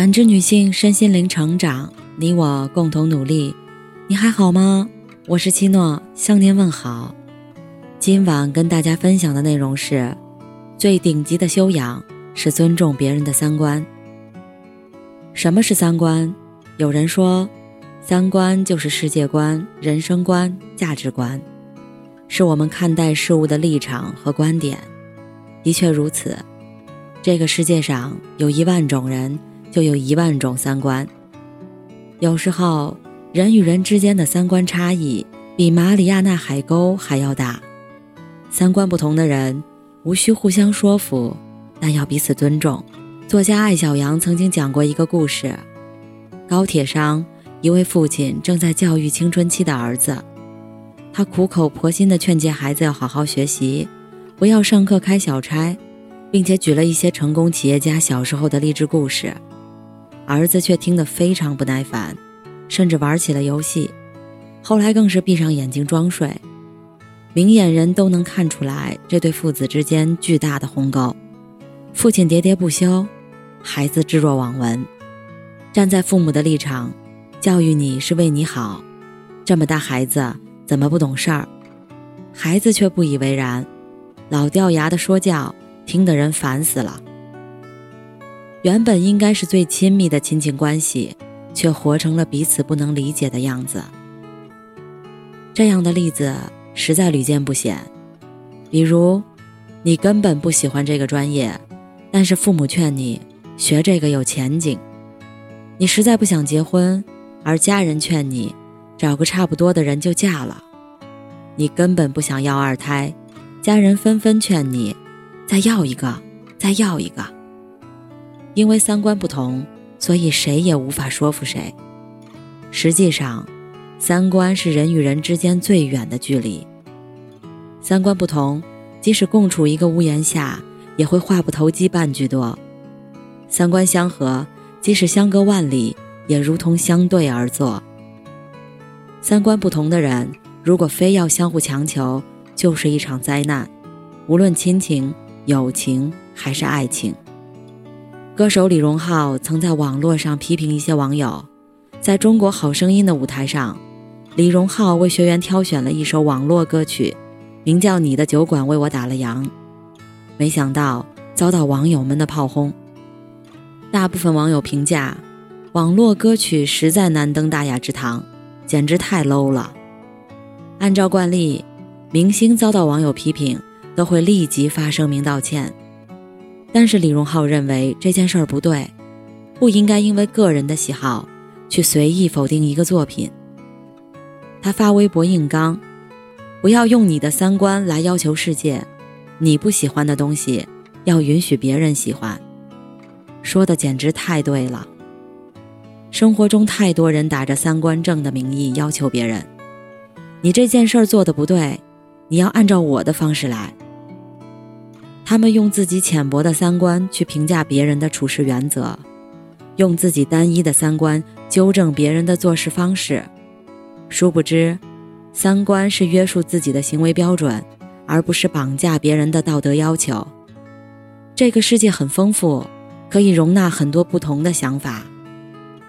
感知女性身心灵成长，你我共同努力。你还好吗？我是七诺，向您问好。今晚跟大家分享的内容是：最顶级的修养是尊重别人的三观。什么是三观？有人说，三观就是世界观、人生观、价值观，是我们看待事物的立场和观点。的确如此，这个世界上有一万种人。就有一万种三观。有时候，人与人之间的三观差异比马里亚纳海沟还要大。三观不同的人，无需互相说服，但要彼此尊重。作家艾小阳曾经讲过一个故事：高铁上，一位父亲正在教育青春期的儿子，他苦口婆心地劝诫孩子要好好学习，不要上课开小差，并且举了一些成功企业家小时候的励志故事。儿子却听得非常不耐烦，甚至玩起了游戏，后来更是闭上眼睛装睡。明眼人都能看出来这对父子之间巨大的鸿沟。父亲喋喋不休，孩子置若罔闻。站在父母的立场，教育你是为你好。这么大孩子怎么不懂事儿？孩子却不以为然，老掉牙的说教，听得人烦死了。原本应该是最亲密的亲情关系，却活成了彼此不能理解的样子。这样的例子实在屡见不鲜。比如，你根本不喜欢这个专业，但是父母劝你学这个有前景；你实在不想结婚，而家人劝你找个差不多的人就嫁了；你根本不想要二胎，家人纷纷劝你再要一个，再要一个。因为三观不同，所以谁也无法说服谁。实际上，三观是人与人之间最远的距离。三观不同，即使共处一个屋檐下，也会话不投机半句多；三观相合，即使相隔万里，也如同相对而坐。三观不同的人，如果非要相互强求，就是一场灾难，无论亲情、友情还是爱情。歌手李荣浩曾在网络上批评一些网友，在中国好声音的舞台上，李荣浩为学员挑选了一首网络歌曲，名叫《你的酒馆为我打了烊》，没想到遭到网友们的炮轰。大部分网友评价，网络歌曲实在难登大雅之堂，简直太 low 了。按照惯例，明星遭到网友批评都会立即发声明道歉。但是李荣浩认为这件事儿不对，不应该因为个人的喜好去随意否定一个作品。他发微博硬刚，不要用你的三观来要求世界，你不喜欢的东西要允许别人喜欢，说的简直太对了。生活中太多人打着三观正的名义要求别人，你这件事儿做的不对，你要按照我的方式来。他们用自己浅薄的三观去评价别人的处事原则，用自己单一的三观纠正别人的做事方式。殊不知，三观是约束自己的行为标准，而不是绑架别人的道德要求。这个世界很丰富，可以容纳很多不同的想法，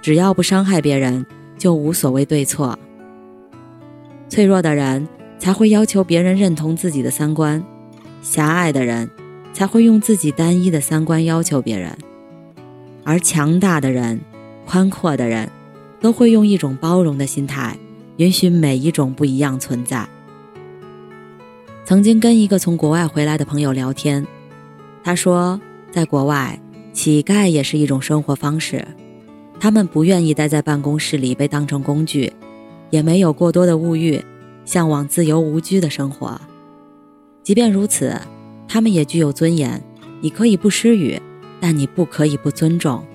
只要不伤害别人，就无所谓对错。脆弱的人才会要求别人认同自己的三观，狭隘的人。才会用自己单一的三观要求别人，而强大的人、宽阔的人，都会用一种包容的心态，允许每一种不一样存在。曾经跟一个从国外回来的朋友聊天，他说，在国外，乞丐也是一种生活方式，他们不愿意待在办公室里被当成工具，也没有过多的物欲，向往自由无拘的生活。即便如此。他们也具有尊严，你可以不施予，但你不可以不尊重。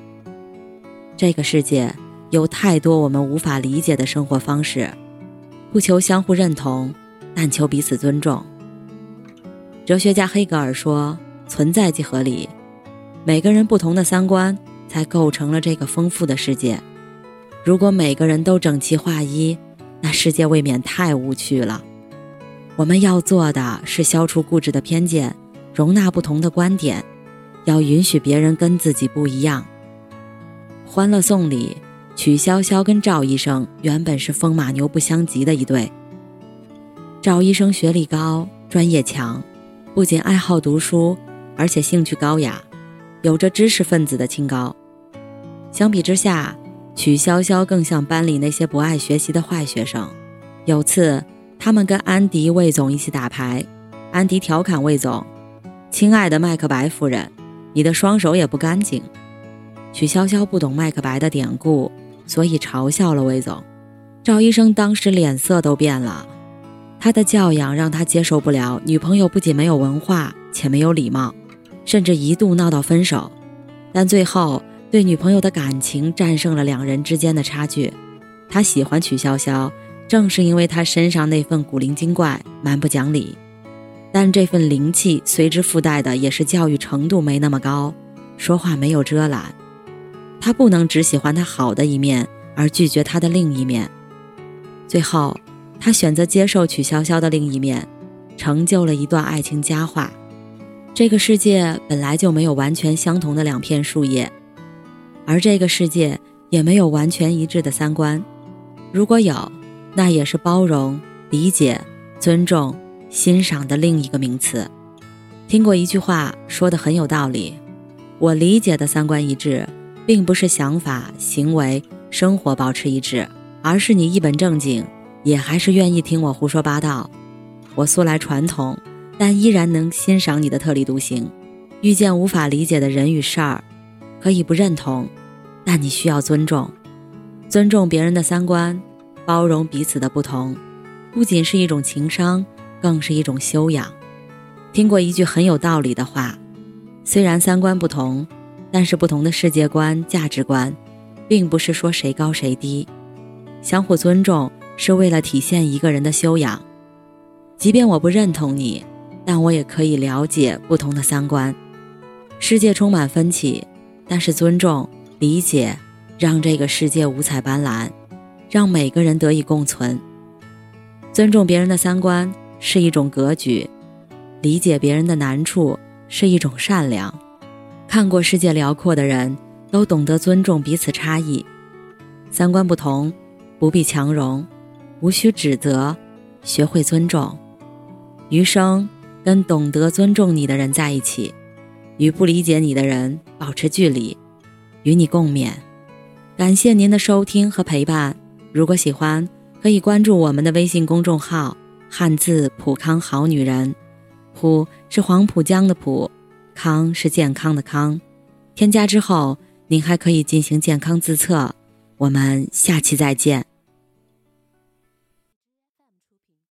这个世界有太多我们无法理解的生活方式，不求相互认同，但求彼此尊重。哲学家黑格尔说：“存在即合理。”每个人不同的三观，才构成了这个丰富的世界。如果每个人都整齐划一，那世界未免太无趣了。我们要做的是消除固执的偏见。容纳不同的观点，要允许别人跟自己不一样。《欢乐颂》里，曲筱绡跟赵医生原本是风马牛不相及的一对。赵医生学历高，专业强，不仅爱好读书，而且兴趣高雅，有着知识分子的清高。相比之下，曲筱绡更像班里那些不爱学习的坏学生。有次，他们跟安迪、魏总一起打牌，安迪调侃魏总：“亲爱的麦克白夫人，你的双手也不干净。”曲筱绡不懂麦克白的典故，所以嘲笑了魏总。赵医生当时脸色都变了。他的教养让他接受不了女朋友不仅没有文化，且没有礼貌，甚至一度闹到分手。但最后对女朋友的感情战胜了两人之间的差距。他喜欢曲筱绡，正是因为他身上那份古灵精怪、蛮不讲理。但这份灵气随之附带的也是教育程度没那么高，说话没有遮拦。他不能只喜欢他好的一面，而拒绝他的另一面。最后。他选择接受曲筱绡的另一面，成就了一段爱情佳话。这个世界本来就没有完全相同的两片树叶，而这个世界也没有完全一致的三观。如果有，那也是包容、理解、尊重、欣赏的另一个名词。听过一句话说的很有道理：我理解的三观一致，并不是想法、行为、生活保持一致，而是你一本正经。也还是愿意听我胡说八道。我素来传统，但依然能欣赏你的特立独行。遇见无法理解的人与事儿，可以不认同，但你需要尊重。尊重别人的三观，包容彼此的不同，不仅是一种情商，更是一种修养。听过一句很有道理的话：虽然三观不同，但是不同的世界观、价值观，并不是说谁高谁低，相互尊重。是为了体现一个人的修养，即便我不认同你，但我也可以了解不同的三观。世界充满分歧，但是尊重、理解，让这个世界五彩斑斓，让每个人得以共存。尊重别人的三观是一种格局，理解别人的难处是一种善良。看过世界辽阔的人都懂得尊重彼此差异，三观不同，不必强融。无需指责，学会尊重，余生跟懂得尊重你的人在一起，与不理解你的人保持距离，与你共勉。感谢您的收听和陪伴。如果喜欢，可以关注我们的微信公众号“汉字普康好女人”，普是黄浦江的浦，康是健康的康。添加之后，您还可以进行健康自测。我们下期再见。